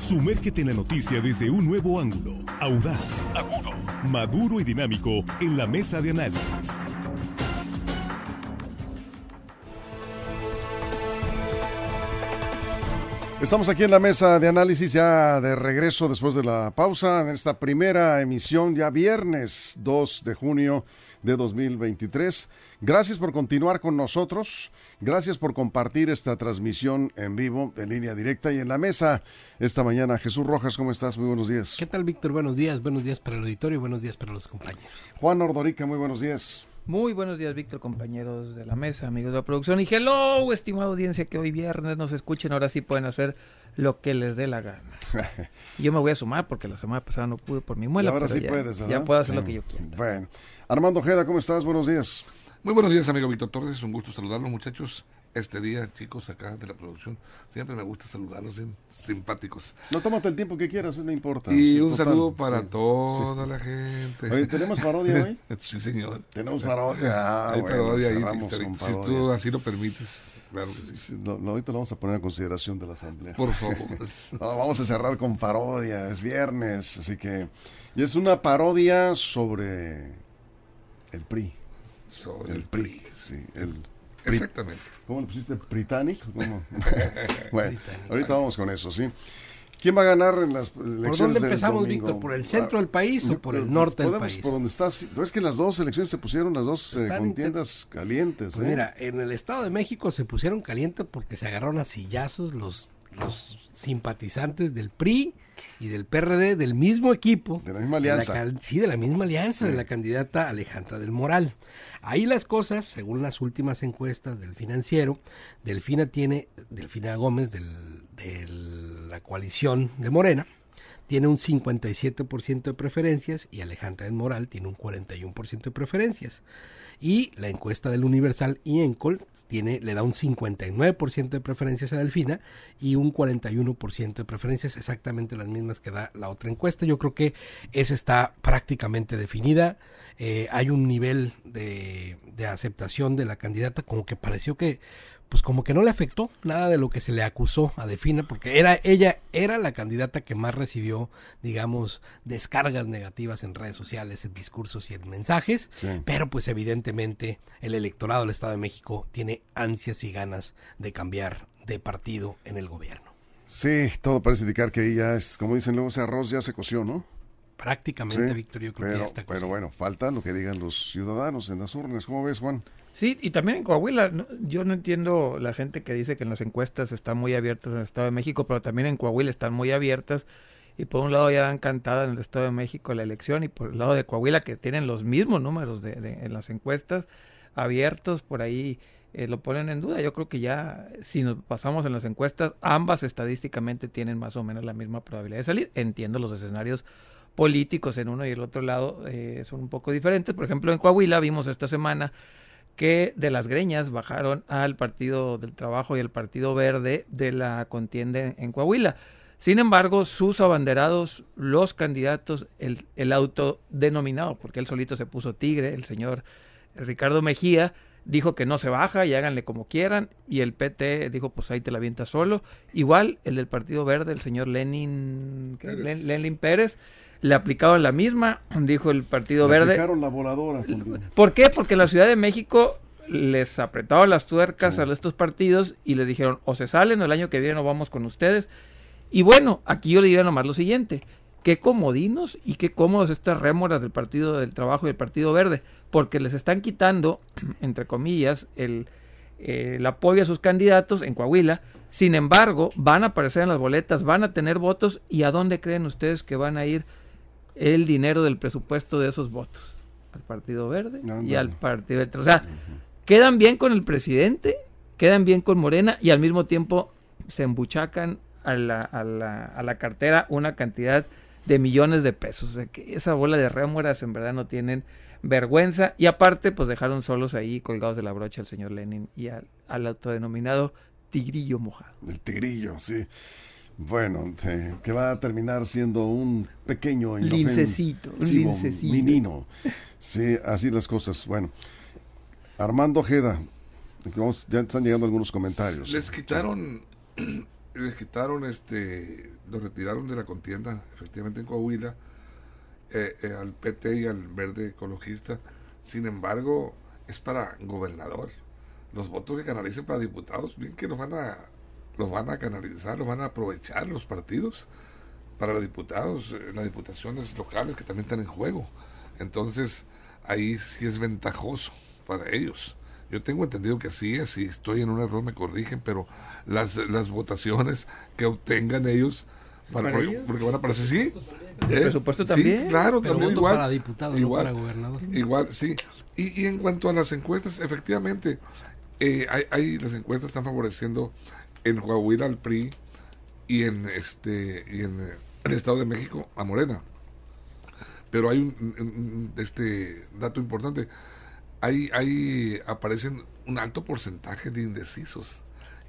Sumérgete en la noticia desde un nuevo ángulo, audaz, agudo, maduro y dinámico en la mesa de análisis. Estamos aquí en la mesa de análisis ya de regreso después de la pausa en esta primera emisión ya viernes 2 de junio de 2023. Gracias por continuar con nosotros. Gracias por compartir esta transmisión en vivo, en línea directa y en la mesa esta mañana. Jesús Rojas, ¿cómo estás? Muy buenos días. ¿Qué tal, Víctor? Buenos días. Buenos días para el auditorio y buenos días para los compañeros. Juan Ordorica, muy buenos días. Muy buenos días, Víctor, compañeros de la mesa, amigos de la producción. Y hello, estimada audiencia que hoy viernes nos escuchen. Ahora sí pueden hacer lo que les dé la gana. Yo me voy a sumar porque la semana pasada no pude por mi muela. Y ahora sí ya, puedes, ¿verdad? Ya puedo hacer Sí. lo que yo quiera. Bueno. Armando Ojeda, ¿cómo estás? Buenos días. Muy buenos días, amigo Víctor Torres. Es un gusto saludarlos, muchachos. Este día, chicos, acá de la producción, siempre me gusta saludarlos, bien simpáticos. No, tómate el tiempo que quieras, no importa. Y Sí, un total. saludo para Sí. toda la gente. Oye, ¿tenemos parodia hoy? sí, señor. Tenemos parodia. Ah, Hay bueno, parodia ahí, cerramos si- parodia. tú así lo permites. Claro que Sí, sí. sí, no, no, ahorita lo vamos a poner a consideración de la asamblea. Por favor. No, vamos a cerrar con parodia, es viernes, así que... Y es una parodia sobre el PRI. El PRI, sí. El PRI. Exactamente. ¿Cómo le pusiste? ¿Británico? Bueno, ahorita vamos con eso, ¿sí? ¿Quién va a ganar en las elecciones ¿Por dónde empezamos? Víctor? ¿Por el centro Ah, del país o por el norte del país? por donde estás. No, Es que las dos elecciones se pusieron las dos eh, contiendas calientes. Pues ¿eh? mira, en el Estado de México se pusieron calientes porque se agarraron a sillazos los, los simpatizantes del PRI y del PRD del mismo equipo. De la misma De alianza. can- sí, de la misma alianza, Sí. de la candidata Alejandra del Moral. Ahí las cosas, según las últimas encuestas del financiero, Delfina tiene, Delfina Gómez del- de la coalición de Morena, tiene un 57% de preferencias y Alejandra del Moral tiene un 41% de preferencias. Y la encuesta del Universal y Encol tiene, le da un 59% de preferencias a Delfina y un 41% de preferencias, exactamente las mismas que da la otra encuesta. Yo creo que esa está prácticamente definida. Eh, hay un nivel de, de aceptación de la candidata como que pareció que pues como que no le afectó nada de lo que se le acusó a Defina, porque era ella era la candidata que más recibió, digamos, descargas negativas en redes sociales, en discursos y en mensajes, Sí. pero pues evidentemente el electorado del Estado de México tiene ansias y ganas de cambiar de partido en el gobierno. Sí, todo parece indicar que ahí ya es, como dicen luego, ese arroz ya se coció, ¿no? Prácticamente, Sí, Víctor, yo creo que pero, ya está pero cocido. bueno, falta lo que digan los ciudadanos en las urnas. ¿Cómo ves, Juan? Sí, y también en Coahuila, yo no entiendo la gente que dice que en las encuestas están muy abiertas en el Estado de México, pero también en Coahuila están muy abiertas. Y por un lado ya dan cantada en el Estado de México la elección y por el lado de Coahuila que tienen los mismos números de, de- en las encuestas abiertos, por ahí eh, lo ponen en duda. Yo creo que ya si nos pasamos en las encuestas, ambas estadísticamente tienen más o menos la misma probabilidad de salir. Entiendo los escenarios políticos en uno y el otro lado eh, son un poco diferentes. Por ejemplo, en Coahuila vimos esta semana que de las greñas bajaron al Partido del Trabajo y al Partido Verde de la contienda en, Coahuila. Sin embargo, sus abanderados, los candidatos, el, el autodenominado, porque él solito se puso tigre, el señor Ricardo Mejía, dijo que no se baja y háganle como quieran, y el PT dijo, pues ahí te la avientas solo. Igual el del Partido Verde, el señor Lenin. Pérez. Len- Lenin Pérez, le aplicaron la misma, dijo el Partido Le Verde. aplicaron la voladora. ¿Por qué? Porque la Ciudad de México les apretaron las tuercas Sí. a estos partidos y les dijeron o se salen o el año que viene no vamos con ustedes. Y bueno, aquí yo le diría nomás lo siguiente, qué comodinos y qué cómodos estas rémoras del Partido del Trabajo y el Partido Verde, porque les están quitando, entre comillas, el, eh, el apoyo a sus candidatos en Coahuila. Sin embargo, van a aparecer en las boletas, van a tener votos y ¿a dónde creen ustedes que van a ir el dinero del presupuesto de esos votos? Al Partido Verde y al Partido del O sea, quedan bien con el presidente, quedan bien con Morena y al mismo tiempo se embuchacan a la, a la, a la cartera una cantidad de millones de pesos. O sea, que esa bola de rémoras en verdad no tienen vergüenza y aparte pues dejaron solos ahí colgados de la brocha al señor Lenin y al, al autodenominado tigrillo mojado. El tigrillo, sí. Bueno, que va a terminar siendo un pequeño Lincecito, un lincecito. menino. Sí, así las cosas. Bueno, Armando Ojeda, vamos- ya están llegando algunos comentarios. Les quitaron, les quitaron este lo retiraron de la contienda, efectivamente en Coahuila, eh, eh, al PT y al Verde Ecologista. Sin embargo, es para gobernador. Los votos que canalicen para diputados, bien que los van a, los van a canalizar, los van a aprovechar los partidos para los diputados, eh, las diputaciones locales que también están en juego. Entonces, ahí sí es ventajoso para ellos. Yo tengo entendido que así es, si estoy en un error me corrigen, pero las, las votaciones que obtengan ellos, para, ¿Para porque, ellos? porque van a parecer sí. ¿El ¿eh? presupuesto Sí, también? claro, Pero también voto igual. para diputado, no igual, para gobernador. Igual, sí. Y, y en cuanto a las encuestas, efectivamente, eh, hay, hay- las encuestas están favoreciendo en Coahuila al PRI y en este y en eh, el Estado de México a Morena. Pero hay un, este dato importante. Hay, hay aparecen un alto porcentaje de indecisos.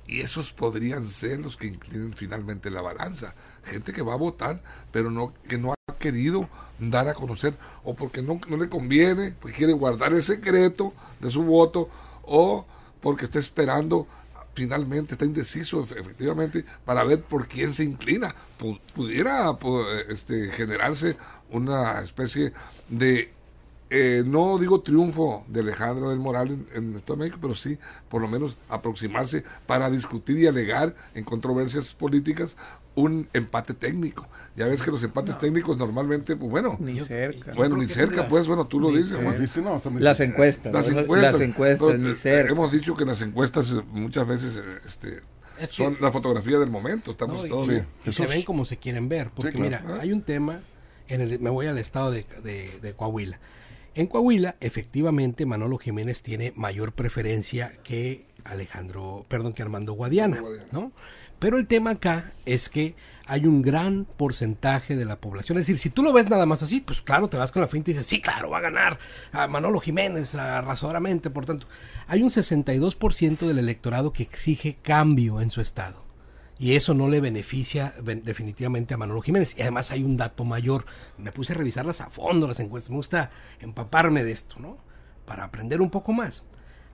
Y esos podrían ser los que inclinen finalmente la balanza. Gente que va a votar, pero no que no ha querido dar a conocer, o porque no, no le conviene, porque quiere guardar el secreto de su voto, o porque está esperando finalmente, está indeciso efe- efectivamente, para ver por quién se inclina. Pu- pudiera pu- este, generarse una especie de eh, no digo triunfo de Alejandra del Moral en, en Estado de México, pero sí por lo menos aproximarse para discutir y alegar en controversias políticas un empate técnico. Ya ves que los empates técnicos normalmente, pues bueno, Ni cerca. bueno, ni cerca, pues bueno, tú lo ni dices. Difícil, no, Las encuestas. Las encuestas, Las encuestas, pero, ni eh, cerca. hemos dicho que las encuestas eh, muchas veces eh, este, Es que- son la fotografía del momento, estamos No, y- todos sí. y se ven como se quieren ver. Porque claro. mira, Ah. hay un tema, en el, me voy al estado de, de- de Coahuila. En Coahuila, efectivamente, Manolo Jiménez tiene mayor preferencia que Alejandro, perdón, que Armando Guadiana, Guadiana. ¿no? Pero el tema acá es que hay un gran porcentaje de la población. Es decir, si tú lo ves nada más así, pues claro, te vas con la finta y dices, sí, claro, va a ganar a Manolo Jiménez arrasadoramente. Por tanto, hay un 62% del electorado que exige cambio en su estado. Y eso no le beneficia ben- definitivamente a Manolo Jiménez. Y además hay un dato mayor. Me puse a revisarlas a fondo, las encuestas. Me gusta empaparme de esto, ¿no? Para aprender un poco más.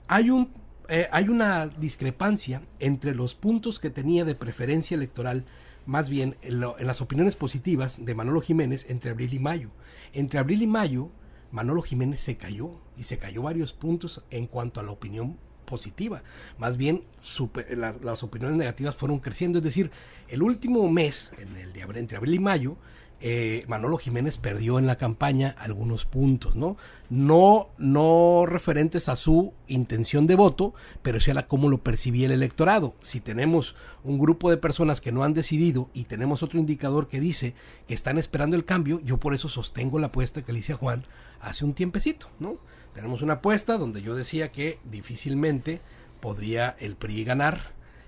Hay, un, eh, hay una discrepancia entre los puntos que tenía de preferencia electoral, más bien en, lo- en las opiniones positivas de Manolo Jiménez entre abril y mayo. Entre abril y mayo, Manolo Jiménez se cayó y se cayó varios puntos en cuanto a la opinión positiva. Más bien, las, las opiniones negativas fueron creciendo. Es decir, el último mes, en el de abril, entre abril y mayo, eh, Manolo Jiménez perdió en la campaña algunos puntos, ¿no? No, no referentes a su intención de voto, pero sí a la cómo lo percibía el electorado. Si tenemos un grupo de personas que no han decidido y tenemos otro indicador que dice que están esperando el cambio, yo por eso sostengo la apuesta que le hice a Juan hace un tiempecito, ¿no? Tenemos una apuesta donde yo decía que difícilmente podría el PRI ganar.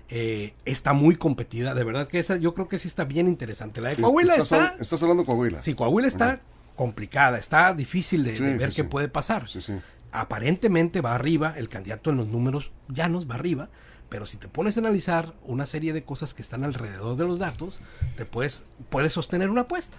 Eh, está muy competida, de verdad que esa yo creo que sí está bien interesante. La de Sí, Coahuila estás, está... estás hablando de Coahuila. Sí, Coahuila está complicada, está difícil de, Sí, de ver sí, qué puede pasar. Aparentemente va arriba, el candidato en los números llanos va arriba, pero si te pones a analizar una serie de cosas que están alrededor de los datos, te puedes, puedes sostener una apuesta.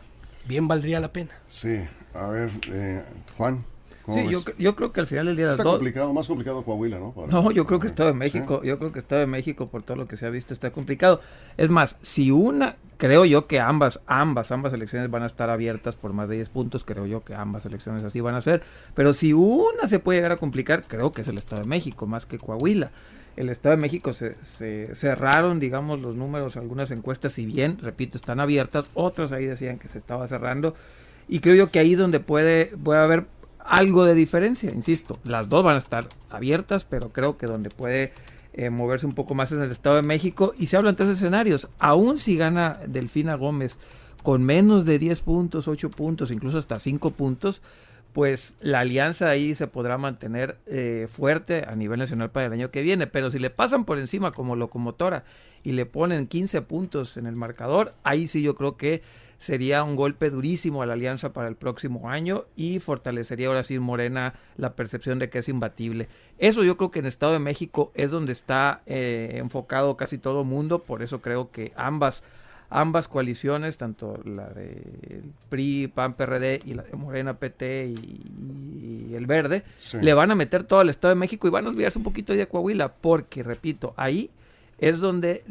Bien valdría la pena. Sí, a ver, eh, Juan. ¿Cómo Sí, yo, yo creo que al final del día Está dos... complicado, más complicado Coahuila, ¿no? Para- No, yo creo que Estado de Sí. México, yo creo que Estado de México por todo lo que se ha visto está complicado. Es más, si una, creo yo que ambas, ambas, ambas elecciones van a estar abiertas por más de 10 puntos, creo yo que ambas elecciones así van a ser, pero si una se puede llegar a complicar, creo que es el Estado de México, más que Coahuila. El Estado de México se, se cerraron, digamos, los números, algunas encuestas, si bien, repito, están abiertas, otras ahí decían que se estaba cerrando, y creo yo que ahí donde puede, puede haber algo de diferencia, insisto, las dos van a estar abiertas, pero creo que donde puede eh, moverse un poco más es en el Estado de México. Y se hablan tres escenarios, aún si gana Delfina Gómez con menos de 10 puntos, 8 puntos, incluso hasta 5 puntos, pues la alianza ahí se podrá mantener eh, fuerte a nivel nacional para el año que viene, pero si le pasan por encima como locomotora y le ponen 15 puntos en el marcador, ahí sí yo creo que sería un golpe durísimo a la alianza para el próximo año y fortalecería ahora sí Morena la percepción de que es imbatible. Eso yo creo que en Estado de México es donde está eh, enfocado casi todo mundo, por eso creo que ambas ambas coaliciones, tanto la de PRI, PAN, PRD y la de Morena, PT y, y el Verde, Sí. le van a meter todo al Estado de México y van a olvidarse un poquito de Coahuila, porque repito, ahí es donde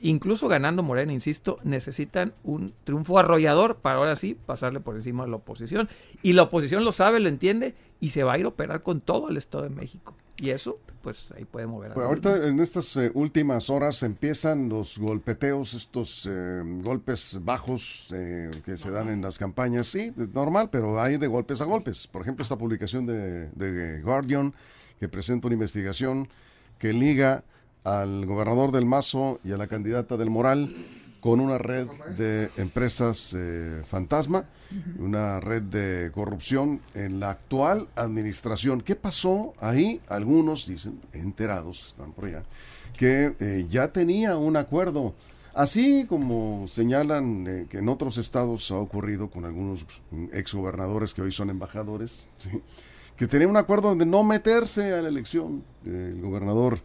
incluso ganando Morena, insisto, necesitan un triunfo arrollador para ahora sí pasarle por encima a la oposición. Y la oposición lo sabe, lo entiende y se va a ir a operar con todo el Estado de México. Y eso, pues ahí puede mover. Pues ahorita en estas eh, últimas horas empiezan los golpeteos, estos eh, golpes bajos eh, que se dan en las campañas. Sí, es normal, pero hay de golpes a golpes. Por ejemplo, esta publicación de, de Guardian que presenta una investigación que liga al gobernador del Mazo y a la candidata del Moral con una red de empresas eh, fantasma, una red de corrupción en la actual administración. ¿Qué pasó ahí? Algunos dicen, enterados, están por allá, que eh, ya tenía un acuerdo. Así como señalan eh, que en otros estados ha ocurrido con algunos exgobernadores que hoy son embajadores, ¿sí? que tenía un acuerdo de no meterse a la elección. el gobernador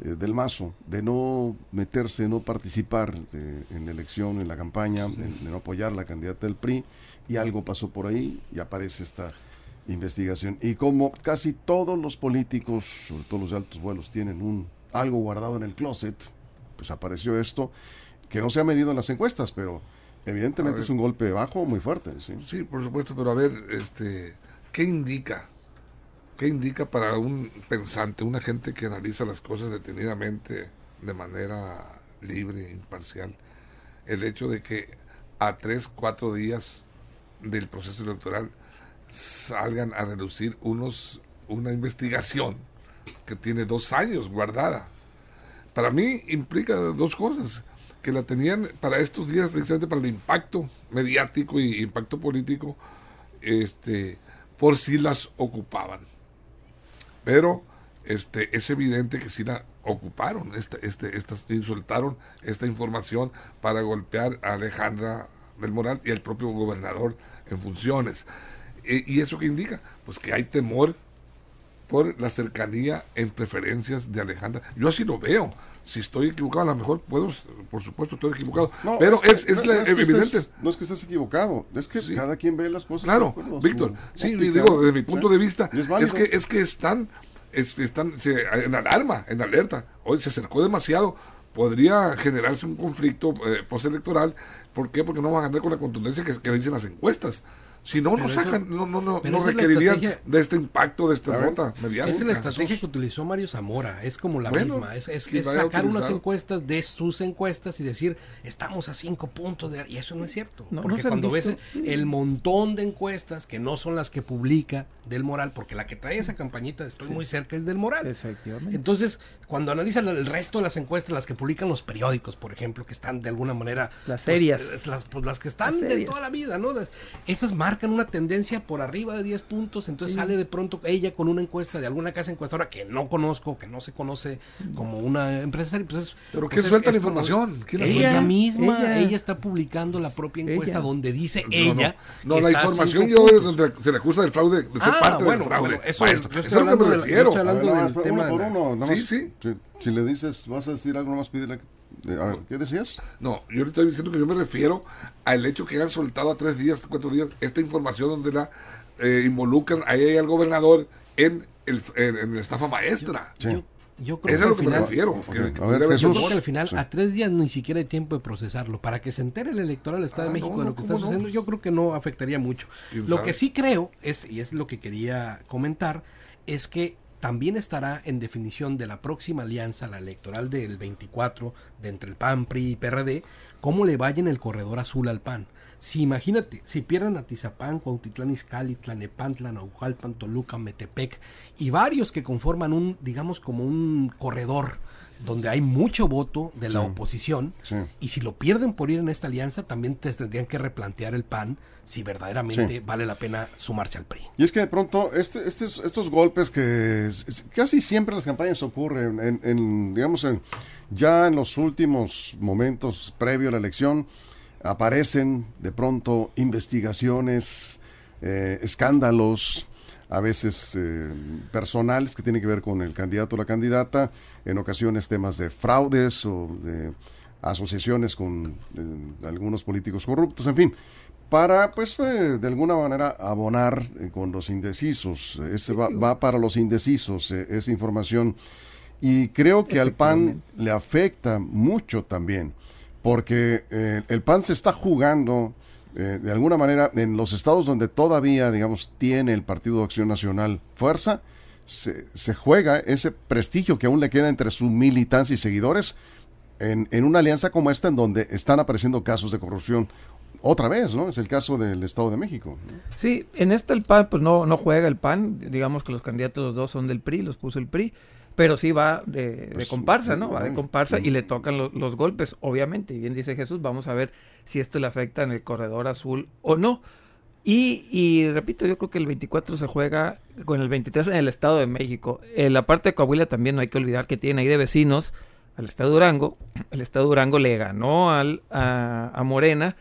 eh, del Mazo, de no meterse, no participar eh, en la elección, en la campaña, de, de no apoyar la candidata del PRI, y algo pasó por ahí y aparece esta investigación. Y como casi todos los políticos, sobre todo los de altos vuelos, tienen un algo guardado en el closet, pues apareció esto, que no se ha medido en las encuestas, pero evidentemente ver. es un golpe bajo muy fuerte. ¿sí? Sí, por supuesto, pero a ver, este, ¿qué indica? ¿Qué indica para un pensante, una gente que analiza las cosas detenidamente, de manera libre, imparcial, el hecho de que a tres, cuatro días del proceso electoral salgan a reducir unos una investigación que tiene dos años guardada? Para mí implica dos cosas que la tenían para estos días precisamente para el impacto mediático y impacto político este por si las ocupaban pero este es evidente que sí la ocuparon esta, este, soltaron esta información para golpear a Alejandra del Moral y al propio gobernador en funciones E- y eso que indica pues que hay temor por la cercanía en preferencias de Alejandra. Yo así lo veo. Si estoy equivocado, a lo mejor puedo, por supuesto, estoy equivocado. No, pero es, es, no, evidente. estés- no es que estés equivocado, es que Sí. cada quien ve las cosas. Claro, Víctor. Sí, óptica, digo, desde mi punto ¿sí? de vista, es que es que están, están se- en alarma, en alerta. Hoy se acercó demasiado. Podría generarse un conflicto eh, postelectoral. ¿Por qué? Porque no van a ganar con la contundencia que, que dicen las encuestas. Si no, no Pero eso- sacan, no, no, no, no es requerirían de este impacto, de esta nota Esa mediática. es la estrategia que utilizó Mario Zamora, es como la Bueno, misma, es, es, sacar unas encuestas de sus encuestas y decir, estamos a cinco puntos de... Y eso no es cierto, No, no porque cuando ves el montón de encuestas que no son las que publica del Moral, porque la que trae esa campañita estoy muy cerca es del Moral. Efectivamente. Entonces, cuando analizan el resto de las encuestas, las que publican los periódicos, por ejemplo, que están de alguna manera... Las pues, serias. las, pues, las que están Las de toda la vida, ¿no? Las- Esas marcan una tendencia por arriba de 10 puntos, entonces sale de pronto ella con una encuesta de alguna casa encuestadora que no conozco, que no se conoce como una empresa. Pues, es- Pero pues ¿quién es- suelta es la información? ¿Quién la ella suelta? misma, Ella. ella. está publicando la propia encuesta Ella. donde dice No, ella. No, la información yo se le acusa del fraude, de ser Ah, parte bueno, del fraude. bueno, eso- Maestro, yo estoy es a lo que hablando me de yo refiero. estoy ver, del tema uno por de la- uno, nada Sí, sí. Si, si le dices, vas a decir algo, nomás pídele. eh, A ver, ¿qué decías? No, yo le estoy diciendo que yo me refiero al hecho que han soltado a tres días, cuatro días, esta información donde la eh, involucran a ella y al gobernador en, el, en, en la estafa maestra. Sí. Yo, yo creo Eso es que a lo al que me final- refiero. Ok, que- a que ver, pudiera haber Jesús. Yo sido creo que al final, Sí. a tres días ni siquiera hay tiempo de procesarlo. Para que se entere el electorado del Estado Ah, de México no, de lo que está sucediendo, yo creo que no afectaría mucho. ¿Quién Lo sabe? que sí creo, es y es lo que quería comentar, es que también estará en definición de la próxima alianza, la electoral del 24, de entre el PAN, PRI y PRD, cómo le vaya en el corredor azul al PAN. Si imagínate, si pierden a Tizapán, Cuautitlán Izcalli, Tlanepantla, Naucalpan, Toluca, Metepec y varios que conforman un, digamos, como un corredor donde hay mucho voto de la Sí. oposición Sí. y si lo pierden por ir en esta alianza también te tendrían que replantear el PAN si verdaderamente Sí. vale la pena sumarse al PRI. Y es que de pronto este, estos, estos golpes que es- casi siempre en las campañas ocurren, en, en, digamos, en, ya en los últimos momentos previo a la elección, aparecen de pronto investigaciones, eh, escándalos, a veces eh, personales que tienen que ver con el candidato o la candidata, en ocasiones temas de fraudes o de asociaciones con eh, algunos políticos corruptos, en fin, para pues eh, de alguna manera abonar con los indecisos. Ese va, va para los indecisos esa información. Y creo que al PAN le afecta mucho también, porque el PAN se está jugando eh, de alguna manera en los estados donde todavía, digamos, tiene el Partido de Acción Nacional fuerza, se, se juega ese prestigio que aún le queda entre su militancia y seguidores en, en una alianza como esta en donde están apareciendo casos de corrupción otra vez, ¿no? Es el caso del Estado de México. Sí, en esta el PAN pues no, no juega el PAN, digamos que los candidatos los dos son del PRI, los puso el PRI, pero sí va de, de Pues, comparsa, ¿no? Va de comparsa y le tocan lo- los golpes, obviamente, y bien dice Jesús, vamos a ver si esto le afecta en el corredor azul o no. Y, y repito, yo creo que el 24 se juega con el 23 en el Estado de México. En la parte de Coahuila también no hay que olvidar que tiene ahí de vecinos al Estado de Durango. El Estado de Durango le ganó al, a, a Morena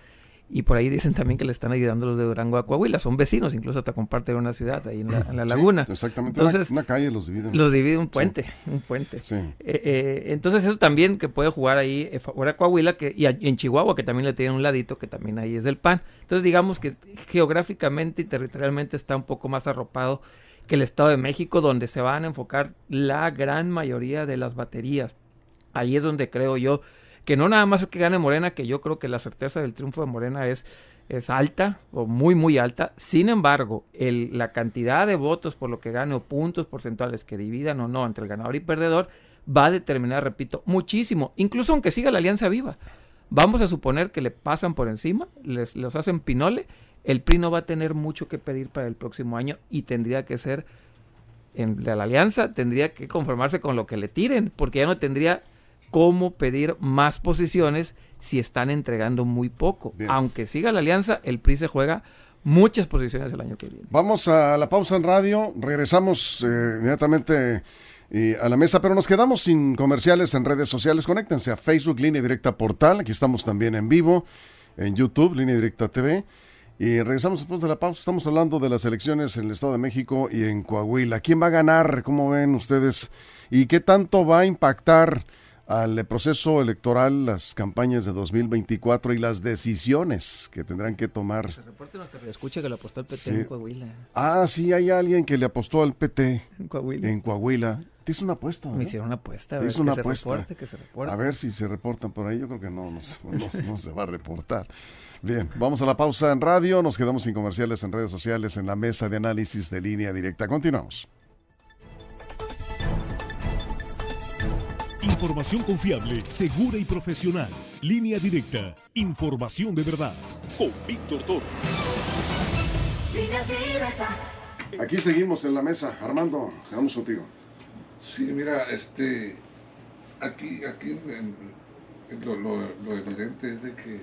y por ahí dicen también que le están ayudando los de Durango a Coahuila. Son vecinos, incluso hasta comparten una ciudad ahí en la, en la Sí, laguna. exactamente. Entonces, una, una calle los divide. Los divide un puente, un puente. Sí. Eh, eh, entonces eso también que puede jugar ahí eh, favor a Coahuila que, y, a- y en Chihuahua que también le tienen un ladito que también ahí es del PAN. Entonces digamos que geográficamente y territorialmente está un poco más arropado que el Estado de México donde se van a enfocar la gran mayoría de las baterías. Ahí es donde creo yo que no nada más que gane Morena, que yo creo que la certeza del triunfo de Morena es, es alta o muy muy alta. Sin embargo, el, la cantidad de votos por lo que gane o puntos porcentuales que dividan o no entre el ganador y perdedor va a determinar, repito, muchísimo, incluso aunque siga la alianza viva. Vamos a suponer que le pasan por encima, les los hacen pinole, el PRI no va a tener mucho que pedir para el próximo año y tendría que ser en de la alianza tendría que conformarse con lo que le tiren, porque ya no tendría cómo pedir más posiciones si están entregando muy poco. Bien. Aunque siga la alianza, el PRI se juega muchas posiciones el año que viene. Vamos a la pausa en radio, regresamos eh, inmediatamente eh, a la mesa, pero nos quedamos sin comerciales en redes sociales. Conéctense a Facebook, Línea Directa Portal, aquí estamos también en vivo, en YouTube, Línea Directa TV. Y regresamos después de la pausa. Estamos hablando de las elecciones en el Estado de México y en Coahuila. ¿Quién va a ganar? ¿Cómo ven ustedes? ¿Y qué tanto va a impactar al proceso electoral las campañas de 2024 y las decisiones que tendrán que tomar? reporte nuestra escucha que lo apostó el PT Sí. en Coahuila. Ah, sí, hay alguien que le apostó al PT En Coahuila. en Coahuila. Te hizo una apuesta, Me ¿verdad? hicieron una apuesta. a Te ver, hizo una se apuesta. reporte, que se reporte. A ver si se reportan por ahí. Yo creo que no, no, se- no- no se va a reportar. Bien, vamos a la pausa en radio. Nos quedamos sin comerciales en redes sociales en la mesa de análisis de línea directa. Continuamos. Información confiable, segura y profesional. Línea directa. Información de verdad. Con Víctor Toro. Aquí seguimos en la mesa. Armando, vamos contigo. Sí, mira, este, aquí, aquí en- en lo, lo- lo evidente es de que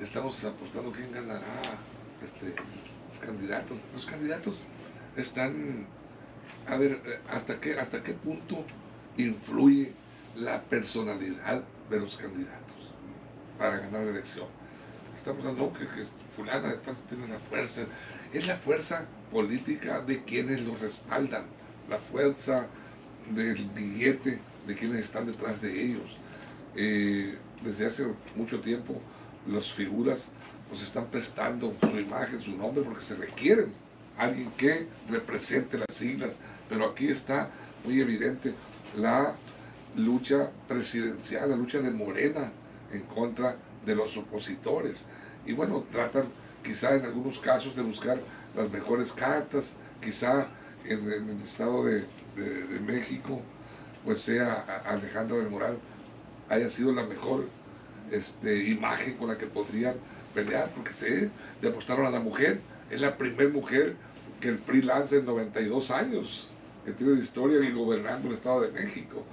estamos apostando quién ganará, este, los candidatos. Los candidatos están, a ver, eh, hasta qué, hasta qué punto influye la personalidad de los candidatos para ganar la elección. Estamos dando que, fulana tiene la fuerza. Es la fuerza política de quienes lo respaldan, la fuerza del billete de quienes están detrás de ellos. Eh, desde hace mucho tiempo las figuras pues están prestando su imagen, su nombre, porque se requieren alguien que represente las siglas. Pero aquí está muy evidente la lucha presidencial, la lucha de Morena en contra de los opositores. Y bueno, tratan quizá en algunos casos de buscar las mejores cartas, quizá en, el estado de, México, pues sea Alejandra del Moral, haya sido la mejor este, imagen con la que podrían pelear, porque se le apostaron a la mujer, es la primera mujer que el PRI lanza en 92 años, que tiene de historia y gobernando el Estado de México.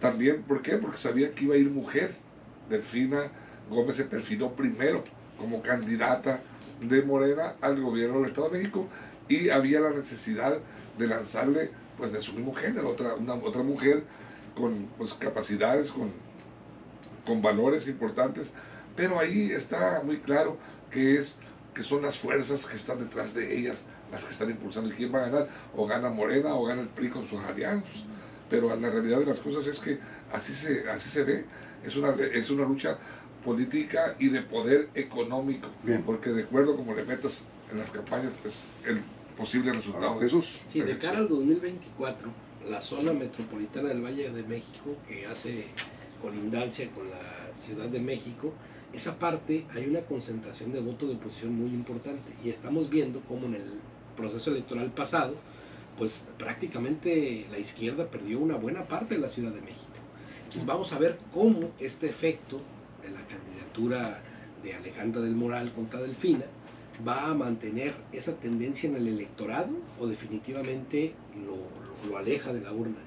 También, ¿por qué? Porque sabía que iba a ir mujer. Delfina Gómez se perfiló primero como candidata de Morena al gobierno del Estado de México y había la necesidad de lanzarle pues de su mismo género, otra, una, otra mujer con pues, capacidades, con, con valores importantes, pero ahí está muy claro que es que son las fuerzas que están detrás de ellas las que están impulsando y quién va a ganar, o gana Morena o gana el PRI con sus aliados. Pero la realidad de las cosas es que así se, así se ve, es una, es una lucha política y de poder económico, Bien. porque de acuerdo como le metas en las campañas es el posible resultado. de Jesús. Sí, de cara al 2024, la zona metropolitana del Valle de México, que hace colindancia con la Ciudad de México, esa parte hay una concentración de voto de oposición muy importante y estamos viendo cómo en el proceso electoral pasado, pues prácticamente la izquierda perdió una buena parte de la Ciudad de México. Entonces vamos a ver cómo este efecto de la candidatura de Alejandra del Moral contra Delfina va a mantener esa tendencia en el electorado o definitivamente lo, lo aleja de la urna.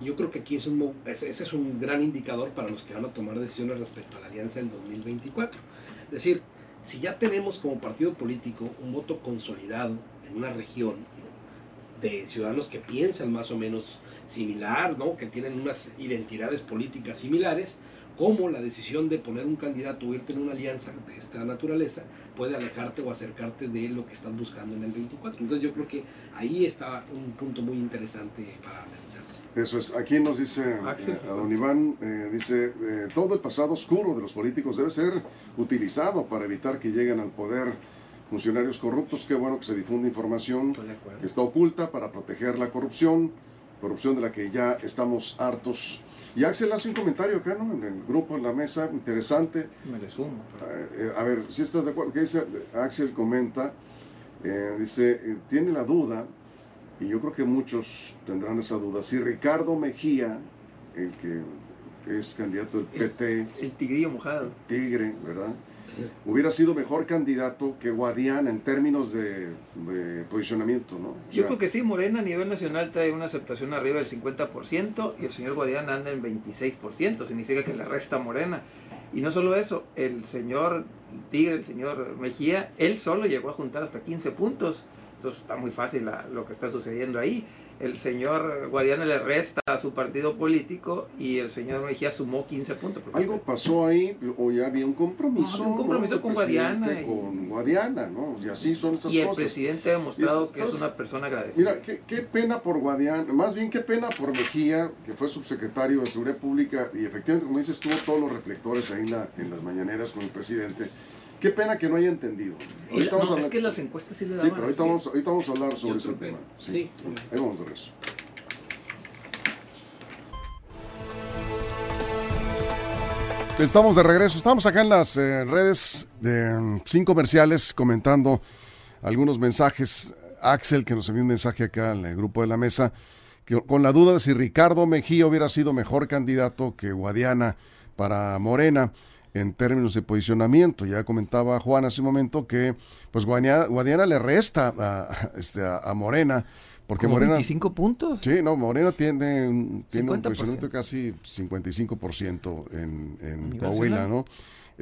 Yo creo que aquí es un, ese es un gran indicador para los que van a tomar decisiones respecto a la alianza del 2024. Es decir, si ya tenemos como partido político un voto consolidado en una región. De ciudadanos que piensan más o menos similar, ¿no? que tienen unas identidades políticas similares, cómo la decisión de poner un candidato o irte en una alianza de esta naturaleza puede alejarte o acercarte de lo que estás buscando en el 24. Entonces yo creo que ahí está un punto muy interesante para analizarse. Eso es, aquí nos dice eh, a don Iván, eh, dice, eh, todo el pasado oscuro de los políticos debe ser utilizado para evitar que lleguen al poder funcionarios corruptos. Qué bueno que se difunde información que está oculta para proteger la corrupción, corrupción de la que ya estamos hartos. Y Axel hace un comentario acá, ¿no? En el grupo, en la mesa, interesante. Me le sumo. Eh, a ver, si estás de acuerdo, ¿qué dice? Axel comenta, eh, dice, eh, tiene la duda, y yo creo que muchos tendrán esa duda, si Ricardo Mejía, el que es candidato del PT, El, el tigrillo mojado. Tigre, ¿verdad? Hubiera sido mejor candidato que Guadiana en términos de, de posicionamiento, ¿no? O Yo sea, creo que sí, Morena a nivel nacional trae una aceptación arriba del 50% y el señor Guadiana anda en 26%, significa que le resta Morena. Y no solo eso, el señor Tigre, el señor Mejía, él solo llegó a juntar hasta 15 puntos. Entonces está muy fácil la- lo que está sucediendo ahí. El señor Guadiana le resta a su partido político y el señor Mejía sumó 15 puntos. Algo pasó ahí, o ya había un compromiso. No, un compromiso con Guadiana y- Con Guadiana, ¿no? Y así son esas y el cosas. presidente ha demostrado es- que es una persona agradecida. Mira, qué, qué pena por Guadiana, más bien qué pena por Mejía, que fue subsecretario de Seguridad Pública y efectivamente, como dices, tuvo todos los reflectores ahí en, la- en las mañaneras con el presidente. Qué pena que no haya entendido. Es que las encuestas sí le Sí, pero ahorita vamos, ahorita vamos a hablar sobre ese tema. sí. Ahí vamos de regreso. Estamos de regreso, estamos acá en las eh, redes de, mm, sin comerciales comentando algunos mensajes. Axel, que nos envió un mensaje acá en el grupo de la mesa, que, con la duda de si Ricardo Mejía hubiera sido mejor candidato que Guadiana para Morena en términos de posicionamiento. Ya comentaba Juan hace un momento que pues Guadiana, Guadiana le resta a, este, a, a Morena, porque Como Morena... 25 puntos. Sí, no, Morena tiene, un- tiene un 50%. posicionamiento casi 55% en, en Coahuila. ¿no?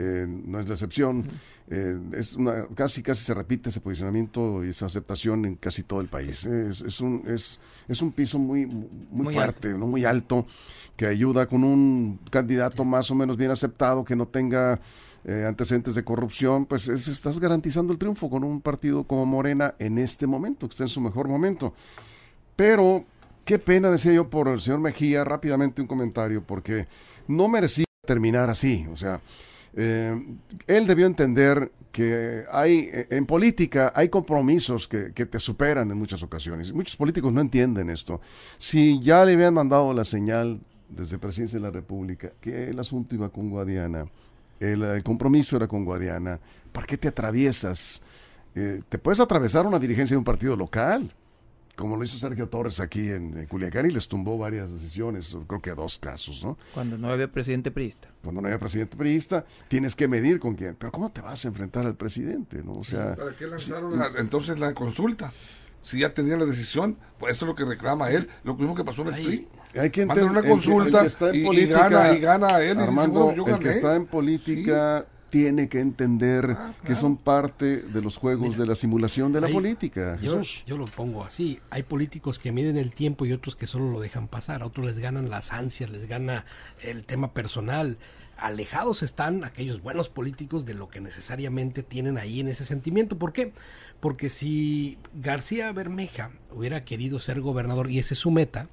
Eh, no es la excepción. Eh, es una, casi casi se repite ese posicionamiento y esa aceptación en casi todo el país. Es, es un es, es un piso muy muy, Muy fuerte, no muy alto, que ayuda con un candidato más o menos bien aceptado que no tenga eh, antecedentes de corrupción, pues es- estás garantizando el triunfo con un partido como Morena en este momento, que está en su mejor momento. Pero qué pena, decía yo, por el señor Mejía, rápidamente un comentario, porque no merecía terminar así. O sea, eh, él debió entender que hay, eh, en política hay compromisos que, te superan en muchas ocasiones. Muchos políticos no entienden esto. Si ya le habían mandado la señal desde Presidencia de la República que el asunto iba con Guadiana, el, el compromiso era con Guadiana, ¿para qué te atraviesas? Eh, te puedes atravesar una dirigencia de un partido local, como lo hizo Sergio Torres aquí en, en Culiacán y les tumbó varias decisiones, creo que dos casos, ¿no? Cuando no había presidente priista. Cuando no haya presidente priista, tienes que medir con quién. Pero ¿cómo te vas a enfrentar al presidente, no? O sea, ¿Para qué lanzaron la- entonces la consulta? Si ya tenía la decisión, pues eso es lo que reclama él. Lo mismo que pasó en el PRI. hay que entender una consulta y- y gana- y gana él y dice, Armando, bueno, yo el que está en política tiene que entender Ah, que son parte de los juegos de la simulación de la política. Yo, yo lo pongo así. Hay políticos que miden el tiempo y otros que solo lo dejan pasar. A otros les ganan las ansias, les gana el tema personal. Alejados están aquellos buenos políticos de lo que necesariamente tienen ahí en ese sentimiento. ¿Por qué? Porque si García Bermeja hubiera querido ser gobernador y ese es su meta,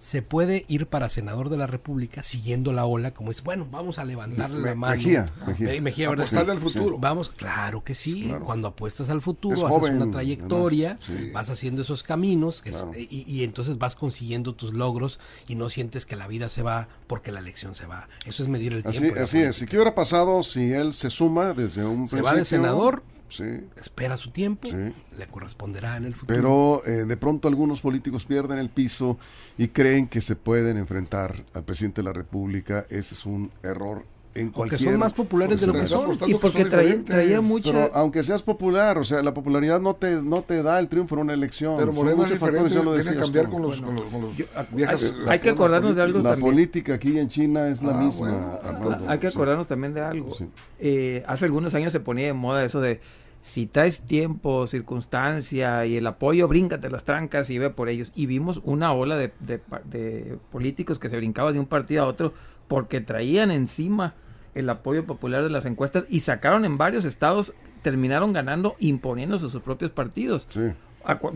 se puede ir para senador de la República siguiendo la ola, como es, bueno, vamos a levantarle la mano. Mejía, Mejía. Mejía. ¿verdad? Apostarle al futuro. Vamos, claro que sí. Claro. Cuando apuestas al futuro, Es haces joven, una trayectoria, además, sí. vas haciendo esos caminos que es- Claro. y, y entonces vas consiguiendo tus logros y no sientes que la vida se va porque la elección se va. Eso es medir el Así, tiempo. así es. ¿Y qué hubiera pasado si él se suma desde un Se va de principio? senador, Sí. espera su tiempo, Sí. le corresponderá en el futuro. Pero eh, de pronto algunos políticos pierden el piso y creen que se pueden enfrentar al presidente de la República. Ese es un error en Porque son más populares de lo que son. Y que porque son traía, traía mucha... Pero aunque seas popular, o sea, la popularidad no te, no te da el triunfo en una elección. Pero Morena es diferente, ya lo a decías cambiar con los, con los, con los Yo- viejas- hay- que acordarnos de algo. La también. política aquí en China es la Ah, misma, bueno. Hay que Sí. acordarnos también de algo. Sí. Eh, hace algunos años se ponía de moda eso de si traes tiempo, circunstancia y el apoyo, bríncate las trancas y ve por ellos. Y vimos una ola de, de políticos que se brincaban de un partido a otro porque traían encima el apoyo popular de las encuestas y sacaron en varios estados, terminaron ganando imponiéndose sus propios partidos. Sí.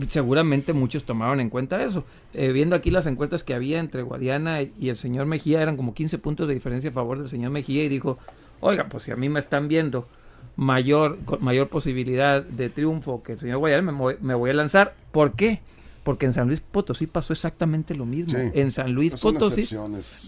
Seguramente muchos tomaron en cuenta eso. Eh, viendo aquí las encuestas que había entre Guadiana y el señor Mejía, eran como 15 puntos de diferencia a favor del señor Mejía y dijo, oiga, pues si a mí me están viendo mayor, con mayor posibilidad de triunfo que el señor Guadiana, me voy, me voy a lanzar. ¿Por qué? Porque en San Luis Potosí pasó exactamente lo mismo. Sí. En San Luis Potosí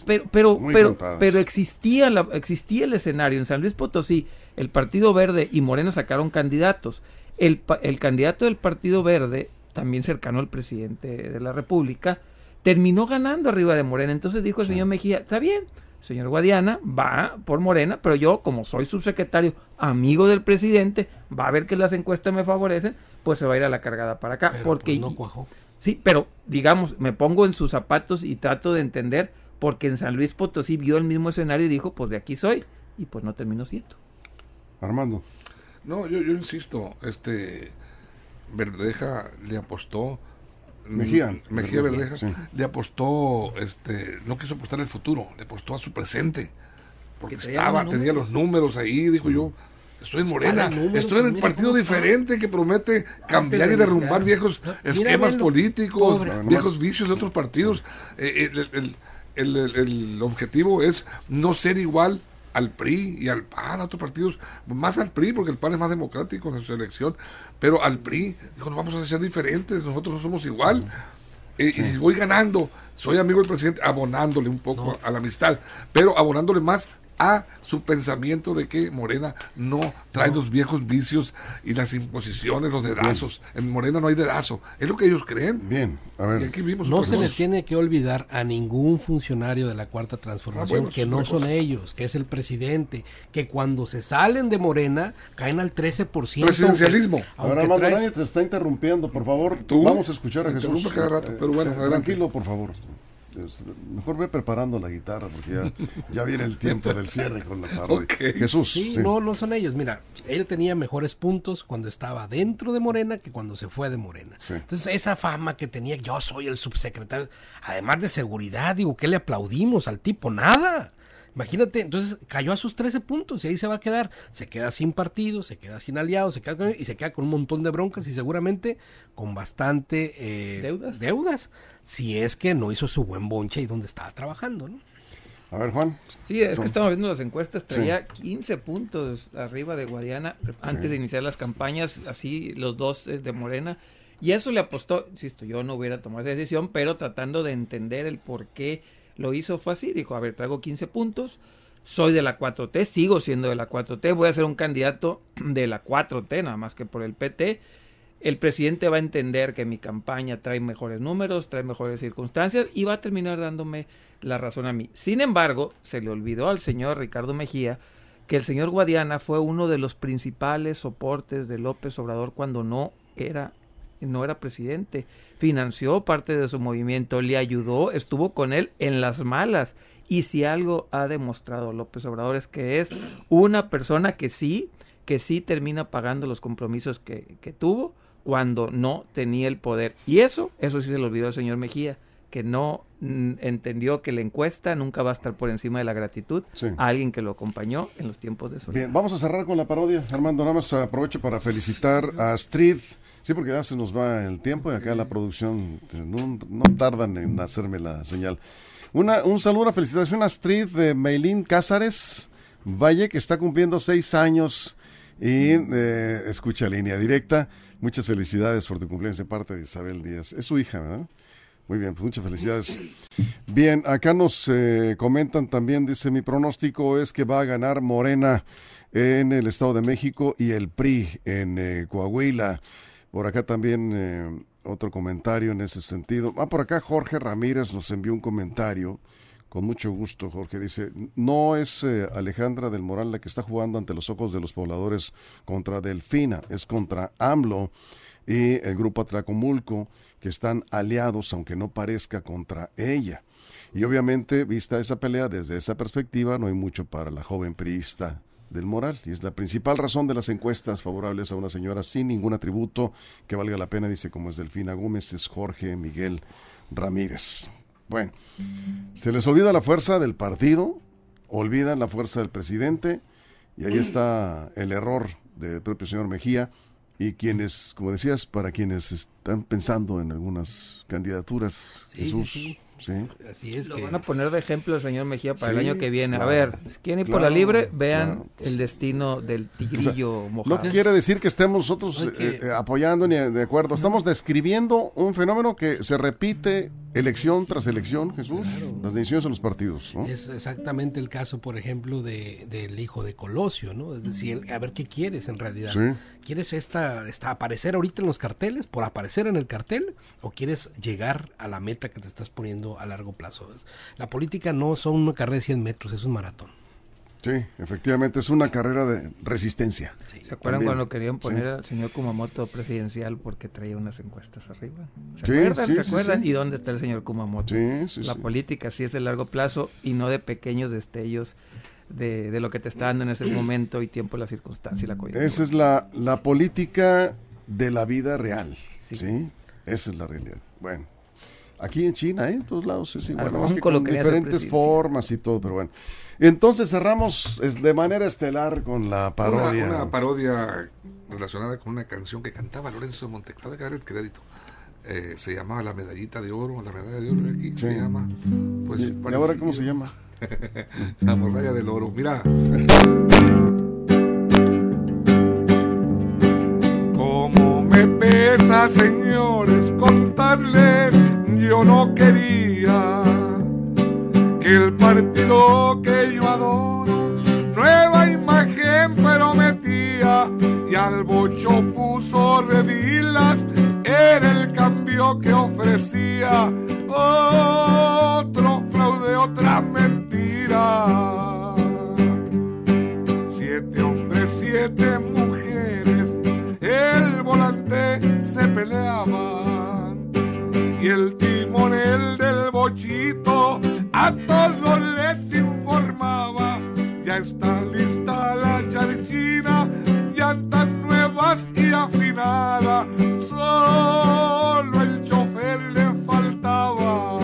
pero pero pero contadas. pero existía la, existía el escenario en San Luis Potosí el Partido Verde y Morena sacaron candidatos el, el candidato del Partido Verde también cercano al presidente de la República terminó ganando arriba de Morena entonces dijo el señor Mejía está bien señor Guadiana va por Morena pero yo como soy subsecretario amigo del presidente va a ver que las encuestas me favorecen pues se va a ir a la cargada para acá Pero, porque pues, no cuajó. Sí, pero digamos, me pongo en sus zapatos y trato de entender, porque en San Luis Potosí vio el mismo escenario y dijo, pues de aquí soy, y pues no terminó siendo. Armando. No, yo, yo insisto, este Verdeja le apostó Mejía. mm, Mejía Verdeja, Verdeja sí. le apostó, este, no quiso apostar al futuro, le apostó a su presente. Porque estaba, tenía los números ahí, dijo yo, estoy en Morena, estoy en el partido está. diferente que promete cambiar y derrumbar viejos Mira, esquemas políticos, Pobre. viejos vicios de otros partidos. Eh, el, el- el- el- el objetivo es no ser igual al PRI y al PAN, a otros partidos, más al PRI, porque el PAN es más democrático en su elección, pero al PRI, dijo, nos vamos a hacer diferentes, nosotros no somos igual. Eh, y si voy ganando, soy amigo del presidente, abonándole un poco a, a la amistad, pero abonándole más a su pensamiento de que Morena no trae los viejos vicios y las imposiciones, los dedazos. En Morena no hay dedazo. Es lo que ellos creen. Bien, a Y ver. aquí vimos No se les tiene que olvidar a ningún funcionario de la Cuarta Transformación Ah, bueno, que no son cosa. ellos, que es el presidente, que cuando se salen de Morena caen al 13%. Presidencialismo. aunque- A ver, aunque Armando, traes- nadie te está interrumpiendo, por favor. ¿Tú? Vamos a escuchar a Jesús. cada rato, pero bueno, eh. Tranquilo, por favor. Mejor ve preparando la guitarra porque ya, ya viene el tiempo del cierre con la parodia. Jesús. Sí, sí. no, no son ellos. Mira, él tenía mejores puntos cuando estaba dentro de Morena que cuando se fue de Morena. Sí. Entonces, esa fama que tenía, yo soy el subsecretario, además de seguridad, digo, ¿qué le aplaudimos al tipo? Nada. Imagínate, entonces cayó a sus 13 puntos y ahí se va a quedar. Se queda sin partido, se queda sin aliados, se queda con- y se queda con un montón de broncas y seguramente con bastante eh, ¿Deudas? deudas, si es que no hizo su buen bonche ahí donde estaba trabajando, ¿no? A ver, Juan. Sí, es que estamos viendo las encuestas, traía 15 puntos arriba de Guadiana antes Sí. de iniciar las campañas, así los dos eh, de Morena. Y eso le apostó, insisto, yo no hubiera tomado esa decisión, pero tratando de entender el por qué lo hizo fue así. Dijo, a ver, traigo 15 puntos, soy de la 4T, sigo siendo de la 4T, voy a ser un candidato de la 4T, nada más que por el PT. El presidente va a entender que mi campaña trae mejores números, trae mejores circunstancias y va a terminar dándome la razón a mí. Sin embargo, se le olvidó al señor Ricardo Mejía que el señor Guadiana fue uno de los principales soportes de López Obrador cuando no era no era presidente, financió parte de su movimiento, le ayudó, estuvo con él en las malas. Y si algo ha demostrado López Obrador es que es una persona que sí, que sí termina pagando los compromisos que, que tuvo cuando no tenía el poder. Y eso, eso sí se le olvidó al señor Mejía, que no mm, entendió que la encuesta nunca va a estar por encima de la gratitud Sí. a alguien que lo acompañó en los tiempos de soledad. Bien, vamos a cerrar con la parodia. Armando, nada más aprovecho para felicitar a Astrid Sí, porque ya se nos va el tiempo y acá la producción eh, no, no tardan en hacerme la señal. Una, un saludo, una felicitación a Street de Meilín Cázares Valle, que está cumpliendo seis años y eh, escucha línea directa. Muchas felicidades por tu cumpleaños de parte de Isabel Díaz. Es su hija, ¿verdad? Muy bien, pues muchas felicidades. Bien, acá nos eh, comentan también, dice, mi pronóstico es que va a ganar Morena en el Estado de México y el PRI en eh, Coahuila. Por acá también eh, otro comentario en ese sentido. Ah, por acá Jorge Ramírez nos envió un comentario. Con mucho gusto, Jorge. Dice, no es eh, Alejandra del Moral la que está jugando ante los ojos de los pobladores contra Delfina, es contra AMLO y el grupo Atracomulco, que están aliados, aunque no parezca, contra ella. Y obviamente, vista esa pelea desde esa perspectiva, no hay mucho para la joven priista del Moral. Y es la principal razón de las encuestas favorables a una señora sin ningún atributo que valga la pena, dice como es Delfina Gómez, es Jorge Miguel Ramírez. Bueno, se les olvida la fuerza del partido, olvidan la fuerza del presidente, y ahí está el error del propio señor Mejía y quienes, como decías, para quienes están pensando en algunas candidaturas, Sí, Jesús, sí, sí. Sí. Así es Lo que van a poner de ejemplo el señor Mejía para Sí, el año que viene. claro, a ver, si quieren ir por la libre, vean claro, pues. el destino del tigrillo mojado. No quiere decir que estemos nosotros que- eh, eh, apoyando ni de acuerdo. Estamos describiendo un fenómeno que se repite elección tras elección, Jesús. Las decisiones en los partidos. ¿no? Es exactamente el caso, por ejemplo, de, del hijo de Colosio, ¿no? Es decir, a ver qué quieres en realidad. Sí. ¿Quieres esta, esta aparecer ahorita en los carteles por aparecer en el cartel o quieres llegar a la meta que te estás poniendo a largo plazo? La política no son una carrera de 100 metros, es un maratón. Sí, efectivamente es una carrera de resistencia. Sí. ¿Se acuerdan También, cuando querían poner sí. al señor Kumamoto presidencial porque traía unas encuestas arriba? ¿Se Sí, acuerdan? sí, ¿Se acuerdan? sí. ¿Y dónde está el señor Kumamoto? Sí, sí, La sí. política sí es de largo plazo y no de pequeños destellos de, de lo que te está dando en ese momento y tiempo, la circunstancia y la coyuntura. Esa es la, la política de la vida real. Sí. Sí. Esa es la realidad. Bueno, aquí en China, ¿eh? en todos lados es igual, Al nomás que con diferentes formas y todo, pero bueno. Entonces cerramos de manera estelar con la parodia. Una, una parodia relacionada con una canción que cantaba Lorenzo Monteclaro, hay que darle el crédito. Eh, se llamaba La Medallita de Oro, la medalla de oro aquí Sí. se llama. Pues, ¿Y, y ahora cómo se llama? La medalla del oro. Mira. Como me pesa, señores, contarles, yo no quería que el partido que yo adoro, nueva imagen prometía, y al bocho puso redilas, era el cambio que ofrecía. Otro fraude, otra mentira. Siete hombres, siete mujeres, el volante se peleaban y el timonel del bochito a todos les informaba. Ya está lista la charchina, llantas nuevas y afinada, solo el chofer le faltaba.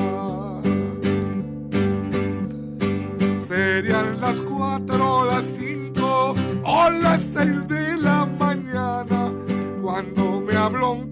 Serían las cuatro las cinco o las seis de la mañana cuando me habló un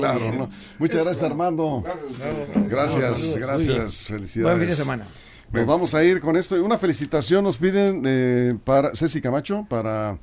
claro, ¿no? Muchas gracias, Armando. Gracias, gracias. Felicidades. Buen fin de semana. Nos vamos a ir con esto. Una felicitación nos piden eh, para Ceci Camacho, para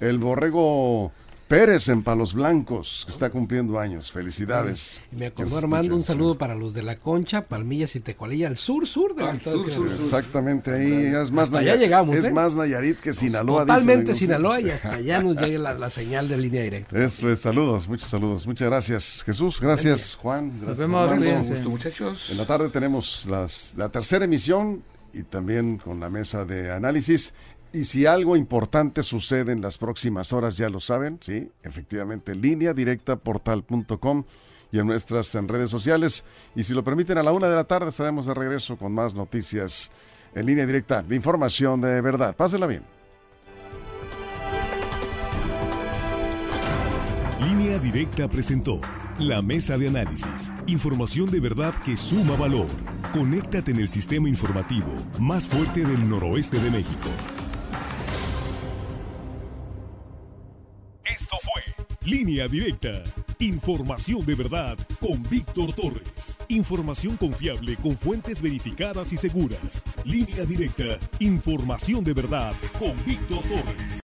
el borrego Pérez en Palos Blancos, que está cumpliendo años. Felicidades. Y me acordó nos Armando un saludo sí. para los de La Concha, Palmillas y Tecualilla, al sur, sur del Al estado de sur. Exactamente, ahí es más, Hasta allá llegamos, es ¿eh? más Nayarit que Sinaloa. Totalmente. Sinaloa y hasta allá nos llega la, la señal de línea directa. Eso es, saludos, muchos saludos. Muchas gracias, Jesús. Gracias, Juan. Gracias, vemos, Armando. Con cuídense. gusto, muchachos. En la tarde tenemos las- la tercera emisión y también con la mesa de análisis. Y si algo importante sucede en las próximas horas, ya lo saben, sí, efectivamente, línea directa portal.com y en nuestras en redes sociales. Y si lo permiten, a la una de la tarde estaremos de regreso con más noticias en línea directa de información de verdad. Pásenla bien. Línea Directa presentó la mesa de análisis. Información de verdad que suma valor. Conéctate en el sistema informativo más fuerte del noroeste de México. Línea Directa. Información de verdad con Víctor Torres. Información confiable con fuentes verificadas y seguras. Línea Directa. Información de verdad con Víctor Torres.